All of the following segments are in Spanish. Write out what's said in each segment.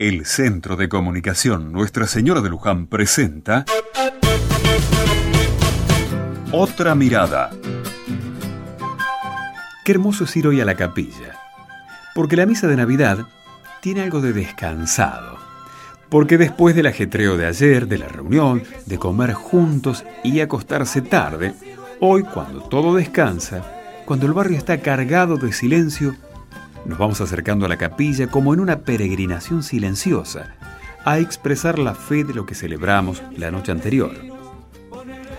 El Centro de Comunicación Nuestra Señora de Luján presenta Otra Mirada. Qué hermoso es ir hoy a la capilla, porque la misa de Navidad tiene algo de descansado, porque después del ajetreo de ayer, de la reunión, de comer juntos y acostarse tarde, hoy cuando todo descansa, cuando el barrio está cargado de silencio, nos vamos acercando a la capilla como en una peregrinación silenciosa, a expresar la fe de lo que celebramos la noche anterior.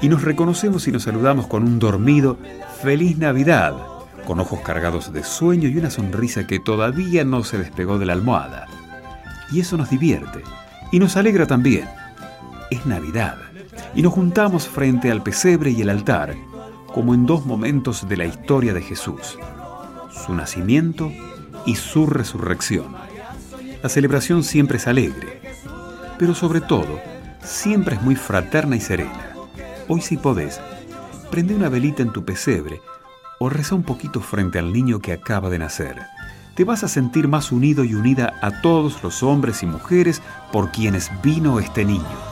Y nos reconocemos y nos saludamos con un dormido Feliz Navidad, con ojos cargados de sueño y una sonrisa que todavía no se despegó de la almohada. Y eso nos divierte y nos alegra también. Es Navidad y nos juntamos frente al pesebre y el altar, como en dos momentos de la historia de Jesús, su nacimiento y su resurrección. La celebración siempre es alegre, pero sobre todo, siempre es muy fraterna y serena. Hoy si podés, prende una velita en tu pesebre o reza un poquito frente al niño que acaba de nacer. Te vas a sentir más unido y unida a todos los hombres y mujeres por quienes vino este niño.